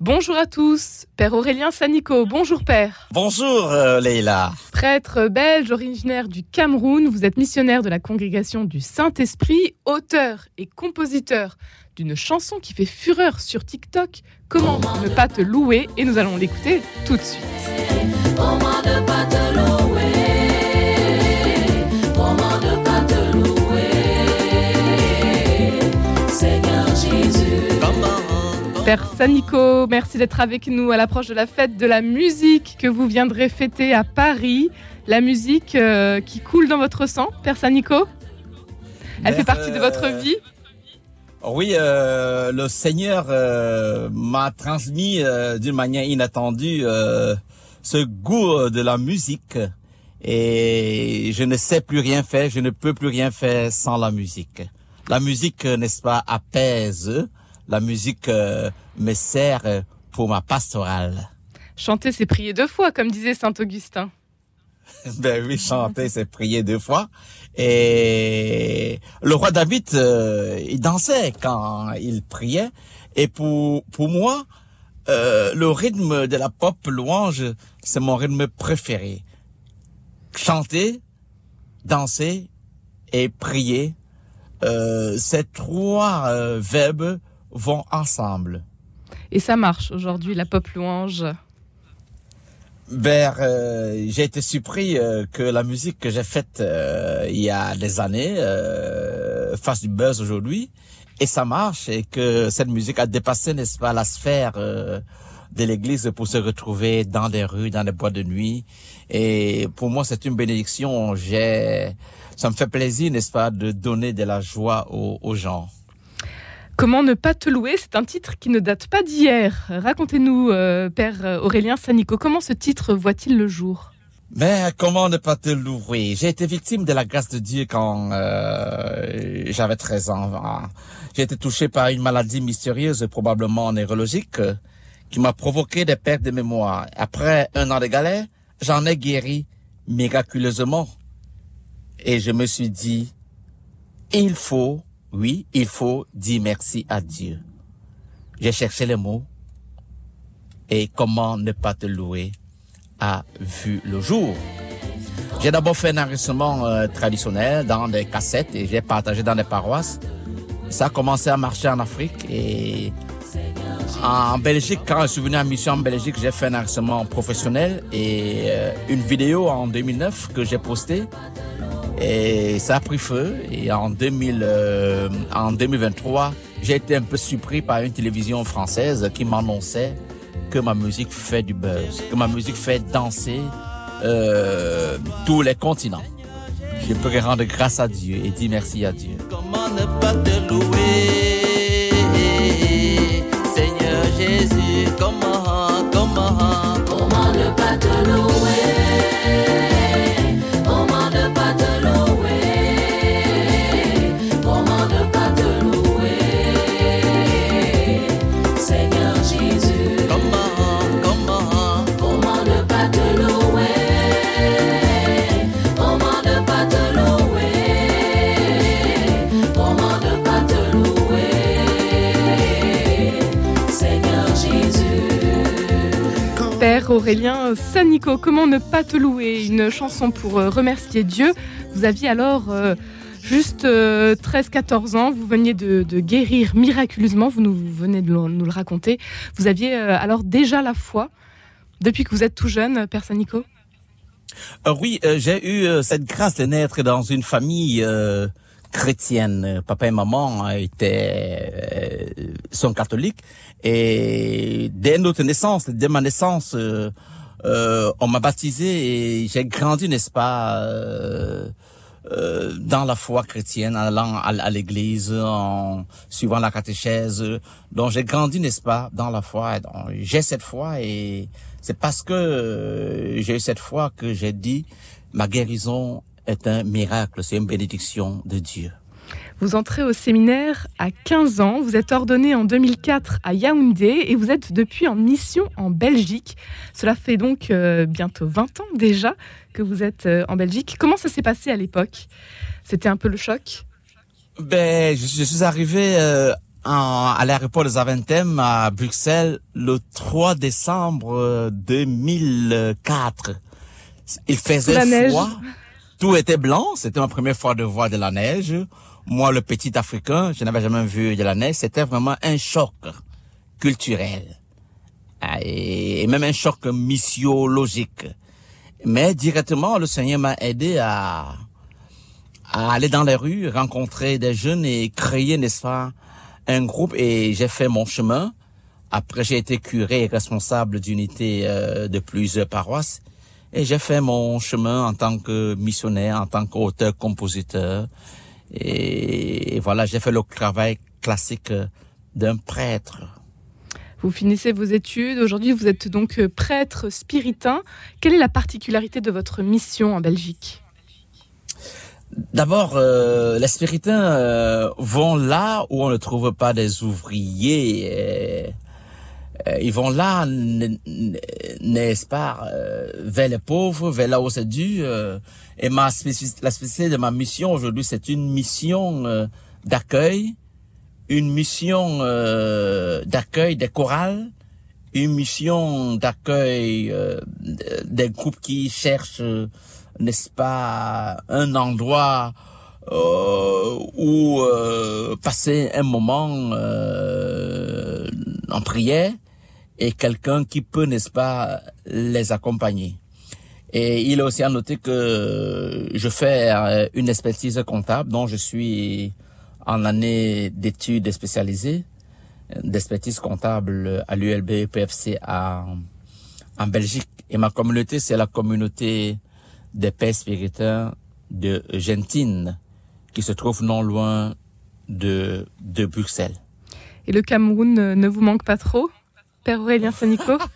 Bonjour à tous, Père Aurélien Sanico. Bonjour Père. Bonjour euh, Leïla. Prêtre belge originaire du Cameroun, vous êtes missionnaire de la congrégation du Saint-Esprit, auteur et compositeur d'une chanson qui fait fureur sur TikTok. Comment ne pas te louer? Et nous allons l'écouter tout de suite. Comment ne pas te louer? Père Sanico, merci d'être avec nous à l'approche de la fête de la musique que vous viendrez fêter à Paris. La musique euh, qui coule dans votre sang, Père Sanico Elle fait partie de votre euh, vie Oui, euh, le Seigneur euh, m'a transmis euh, d'une manière inattendue euh, ce goût euh, de la musique et je ne sais plus rien faire, je ne peux plus rien faire sans la musique. La musique, euh, n'est-ce pas, apaise. La musique euh, me sert euh, pour ma pastorale. Chanter, c'est prier deux fois, comme disait Saint Augustin. Ben oui, chanter, c'est prier deux fois. Et le roi David, euh, il dansait quand il priait. Et pour, pour moi, euh, le rythme de la pop louange, c'est mon rythme préféré. Chanter, danser et prier, euh, ces trois euh, verbes vont ensemble. Et ça marche aujourd'hui, la pop louange. Ben, euh, j'ai été surpris euh, que la musique que j'ai faite euh, il y a des années euh, fasse du buzz aujourd'hui et ça marche et que cette musique a dépassé, n'est-ce pas, la sphère euh, de l'église pour se retrouver dans des rues, dans des boîtes de nuit. Et pour moi, c'est une bénédiction. J'ai, ça me fait plaisir, n'est-ce pas, de donner de la joie aux, aux gens. Comment ne pas te louer C'est un titre qui ne date pas d'hier. Racontez-nous, euh, Père Aurélien Sanico, comment ce titre voit-il le jour? Mais comment ne pas te louer? J'ai été victime de la grâce de Dieu quand euh, j'avais 13 ans. J'ai été touché par une maladie mystérieuse, probablement neurologique, qui m'a provoqué des pertes de mémoire. Après un an de galère, j'en ai guéri miraculeusement. Et je me suis dit, il faut, oui, il faut dire merci à Dieu. J'ai cherché les mots. Et comment ne pas te louer a vu le jour. J'ai d'abord fait un enregistrement euh, traditionnel dans des cassettes et j'ai partagé dans des paroisses. Ça a commencé à marcher en Afrique et en Belgique, quand je suis venu en mission en Belgique, j'ai fait un enregistrement professionnel et euh, une vidéo en 2009 que j'ai postée. Et ça a pris feu. Et en, 2000, euh, en 2023, j'ai été un peu surpris par une télévision française qui m'annonçait que ma musique fait du buzz, que ma musique fait danser euh, tous les continents. Je peux rendre grâce à Dieu et dire merci à Dieu. Comment ne pas te louer, Seigneur Jésus, comment, comment, Comment ne pas te louer? Père Aurélien Sanico, comment ne pas te louer Une chanson pour euh, remercier Dieu. Vous aviez alors euh, juste 13-14 ans, vous veniez de, guérir miraculeusement, vous nous venez de nous le raconter. Vous aviez euh, alors déjà la foi depuis que vous êtes tout jeune, Père Sanico Euh, oui, euh, j'ai eu euh, cette grâce de naître dans une famille euh, chrétienne. Euh, Papa et maman euh, étaient euh, sont catholiques et dès notre naissance, dès ma naissance, euh, euh, on m'a baptisé et j'ai grandi, n'est-ce pas, euh, euh, dans la foi chrétienne, en allant à, l'église, en suivant la catéchèse. Donc j'ai grandi, n'est-ce pas, dans la foi. J'ai cette foi et c'est parce que euh, j'ai eu cette foi que j'ai dit ma guérison est un miracle, c'est une bénédiction de Dieu. Vous entrez au séminaire à 15 ans, vous êtes ordonné en 2004 à Yaoundé et vous êtes depuis en mission en Belgique. Cela fait donc euh, bientôt 20 ans déjà que vous êtes euh, en Belgique. Comment ça s'est passé à l'époque? C'était un peu le choc? Ben, je, je suis arrivé euh, en- à l'aéroport de Zaventem à Bruxelles le 3 décembre euh, 2004. Il faisait froid. Tout était blanc. C'était ma première fois de voir de la neige. Moi, le petit Africain, je n'avais jamais vu de la neige. C'était vraiment un choc culturel. Ah, Et même un choc missiologique. Mais directement, le Seigneur m'a aidé à, à aller dans les rues, rencontrer des jeunes et créer, n'est-ce pas, un groupe. Et j'ai fait mon chemin. Après, j'ai été curé et responsable d'unité euh, de plusieurs paroisses. Et j'ai fait mon chemin en tant que missionnaire, en tant qu'auteur-compositeur. Et, et voilà, j'ai fait le travail classique euh, d'un prêtre. Vous finissez vos études. Aujourd'hui, vous êtes donc euh, prêtre spiritain. Quelle est la particularité de votre mission en Belgique? D'abord, euh, les spiritains euh, vont là où on ne trouve pas des ouvriers. Ils vont là, n'est-ce pas, euh, vers les pauvres, vers là où c'est dû. euh, et ma la spécificité de ma mission aujourd'hui, c'est une mission euh, d'accueil, une mission euh, d'accueil des chorales, une mission d'accueil euh, des groupes qui cherchent, euh, n'est-ce pas, un endroit euh, où euh, passer un moment euh, en prière et quelqu'un qui peut, n'est-ce pas, les accompagner. Et il est aussi à noter que je fais euh, une expertise comptable dont je suis en année d'études spécialisées d'expertise comptable à l'ULB PFC à, en Belgique. Et ma communauté, c'est la communauté des pères spiritains de Gentine, qui se trouve non loin de, de Bruxelles. Et le Cameroun ne vous manque pas trop? Père Aurélien Sanico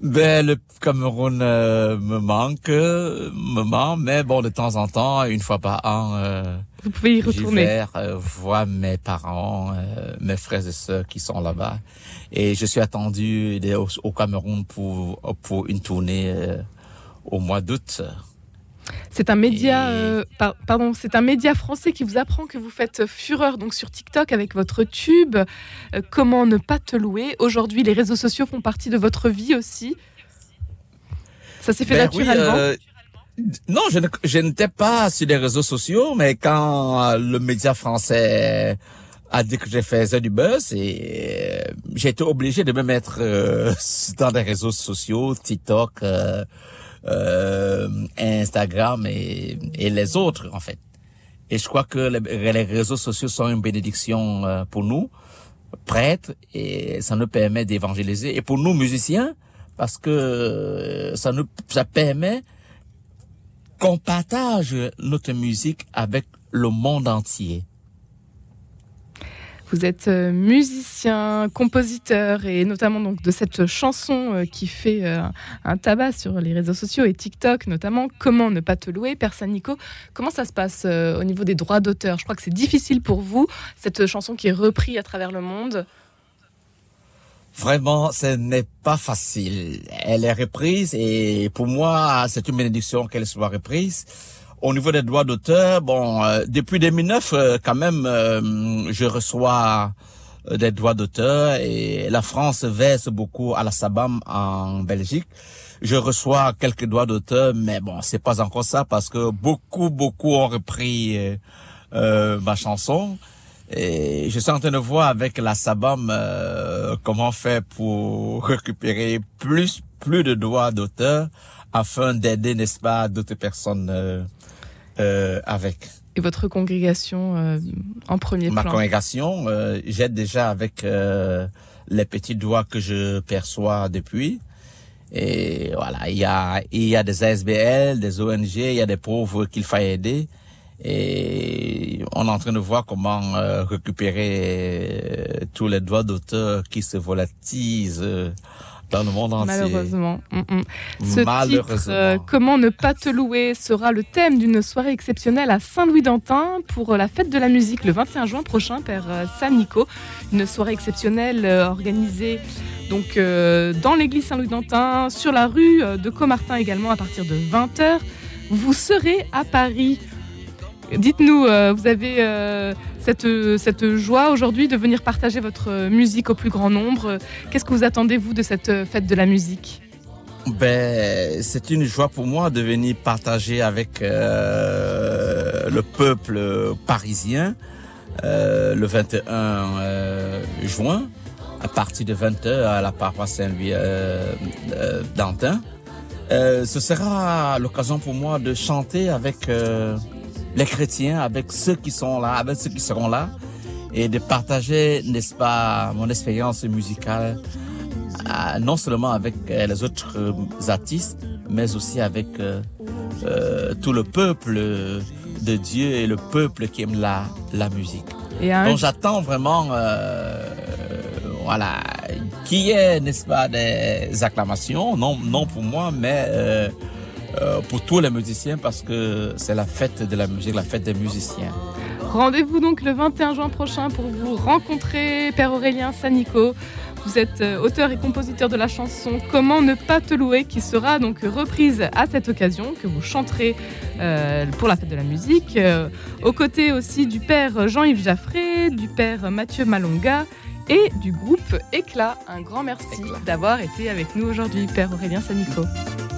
Ben, le Cameroun euh, me manque, me manque, mais bon, de temps en temps, une fois par an, euh, Vous pouvez y retourner. vais euh, voir mes parents, euh, mes frères et sœurs qui sont là-bas. Et je suis attendu au, au Cameroun pour, pour une tournée euh, au mois d'août. C'est un média, Et- euh, par- pardon, c'est un média français qui vous apprend que vous faites fureur donc sur TikTok avec votre tube. Euh, comment ne pas te louer Aujourd'hui, les réseaux sociaux font partie de votre vie aussi. Ça s'est fait Ben oui, naturellement. euh, non, je n'étais pas sur les réseaux sociaux, mais quand le média français a dit que je faisais du buzz, et j'ai été obligé de me mettre euh, dans les réseaux sociaux, TikTok, euh, euh, Instagram et, et les autres en fait. Et je crois que les, les réseaux sociaux sont une bénédiction euh, pour nous, prêtres, et ça nous permet d'évangéliser. Et pour nous musiciens, parce que euh, ça nous ça permet qu'on partage notre musique avec le monde entier. Vous êtes euh, musicien, compositeur et notamment donc de cette chanson euh, qui fait euh, un tabac sur les réseaux sociaux et TikTok notamment. Comment ne pas te louer, Père Nico Comment ça se passe au niveau des droits d'auteur? Je crois que c'est difficile pour vous cette chanson qui est reprise à travers le monde. Vraiment, ce n'est pas facile. Elle est reprise et pour moi, c'est une bénédiction qu'elle soit reprise. Au niveau des droits d'auteur, bon, euh, depuis 2009, euh, quand même, euh, je reçois des droits d'auteur et la France verse beaucoup à la SABAM en Belgique. Je reçois quelques droits d'auteur, mais bon, c'est pas encore ça parce que beaucoup, beaucoup ont repris ma chanson. Et je suis en train de voir avec la SABAM comment faire pour récupérer plus plus de droits d'auteur afin d'aider, n'est-ce pas, d'autres personnes euh, euh, avec. Et votre congrégation euh, en premier Ma plan. congrégation, euh, j'aide déjà avec euh, les petits droits que je perçois depuis. Et voilà, il y a, il y a des ASBL, des ONG, il y a des pauvres qu'il faut aider. Et on est en train de voir comment euh, récupérer euh, tous les droits d'auteur qui se volatilisent euh, dans le monde entier. Malheureusement. Mm, mm. Ce Malheureusement. titre, euh, Comment ne pas te louer, sera le thème d'une soirée exceptionnelle à Saint-Louis-d'Antin pour euh, la fête de la musique le 21 juin prochain, Père euh, San Nico. Une soirée exceptionnelle organisée donc euh, dans l'église Saint-Louis-d'Antin, sur la rue de Comartin également à partir de 20h. Vous serez à Paris Dites-nous, euh, vous avez euh, cette, joie aujourd'hui de venir partager votre musique au plus grand nombre. Qu'est-ce que vous attendez, vous, de cette fête de la musique? Ben, c'est une joie pour moi de venir partager avec euh, le peuple parisien le 21 euh, juin à partir de 20h à la paroisse Saint-Louis d'Antin. Ce sera l'occasion pour moi de chanter avec les chrétiens, avec ceux qui sont là, avec ceux qui seront là, et de partager, n'est-ce pas, mon expérience musicale, euh, non seulement avec euh, les autres euh, artistes, mais aussi avec euh, tout le peuple de Dieu et le peuple qui aime la, la musique. Et un- Donc j'attends vraiment, euh, voilà, qu'il y ait, n'est-ce pas, des acclamations, non, non pour moi, mais euh, pour tous les musiciens, parce que c'est la fête de la musique, la fête des musiciens. Rendez-vous donc le 21 juin prochain pour vous rencontrer, Père Aurélien Sanico. Vous êtes euh, auteur et compositeur de la chanson Comment ne pas te louer, qui sera donc reprise à cette occasion, que vous chanterez euh, pour la fête de la musique, euh, aux côtés aussi du Père Jean-Yves Jaffré, du Père Mathieu Malonga et du groupe Éclat. Un grand merci d'avoir été avec nous aujourd'hui, Père Aurélien Sanico.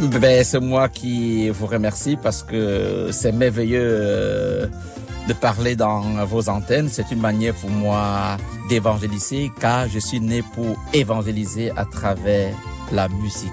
Ben, c'est moi qui vous remercie parce que c'est merveilleux euh, de parler dans vos antennes. C'est une manière pour moi d'évangéliser car je suis né pour évangéliser à travers la musique.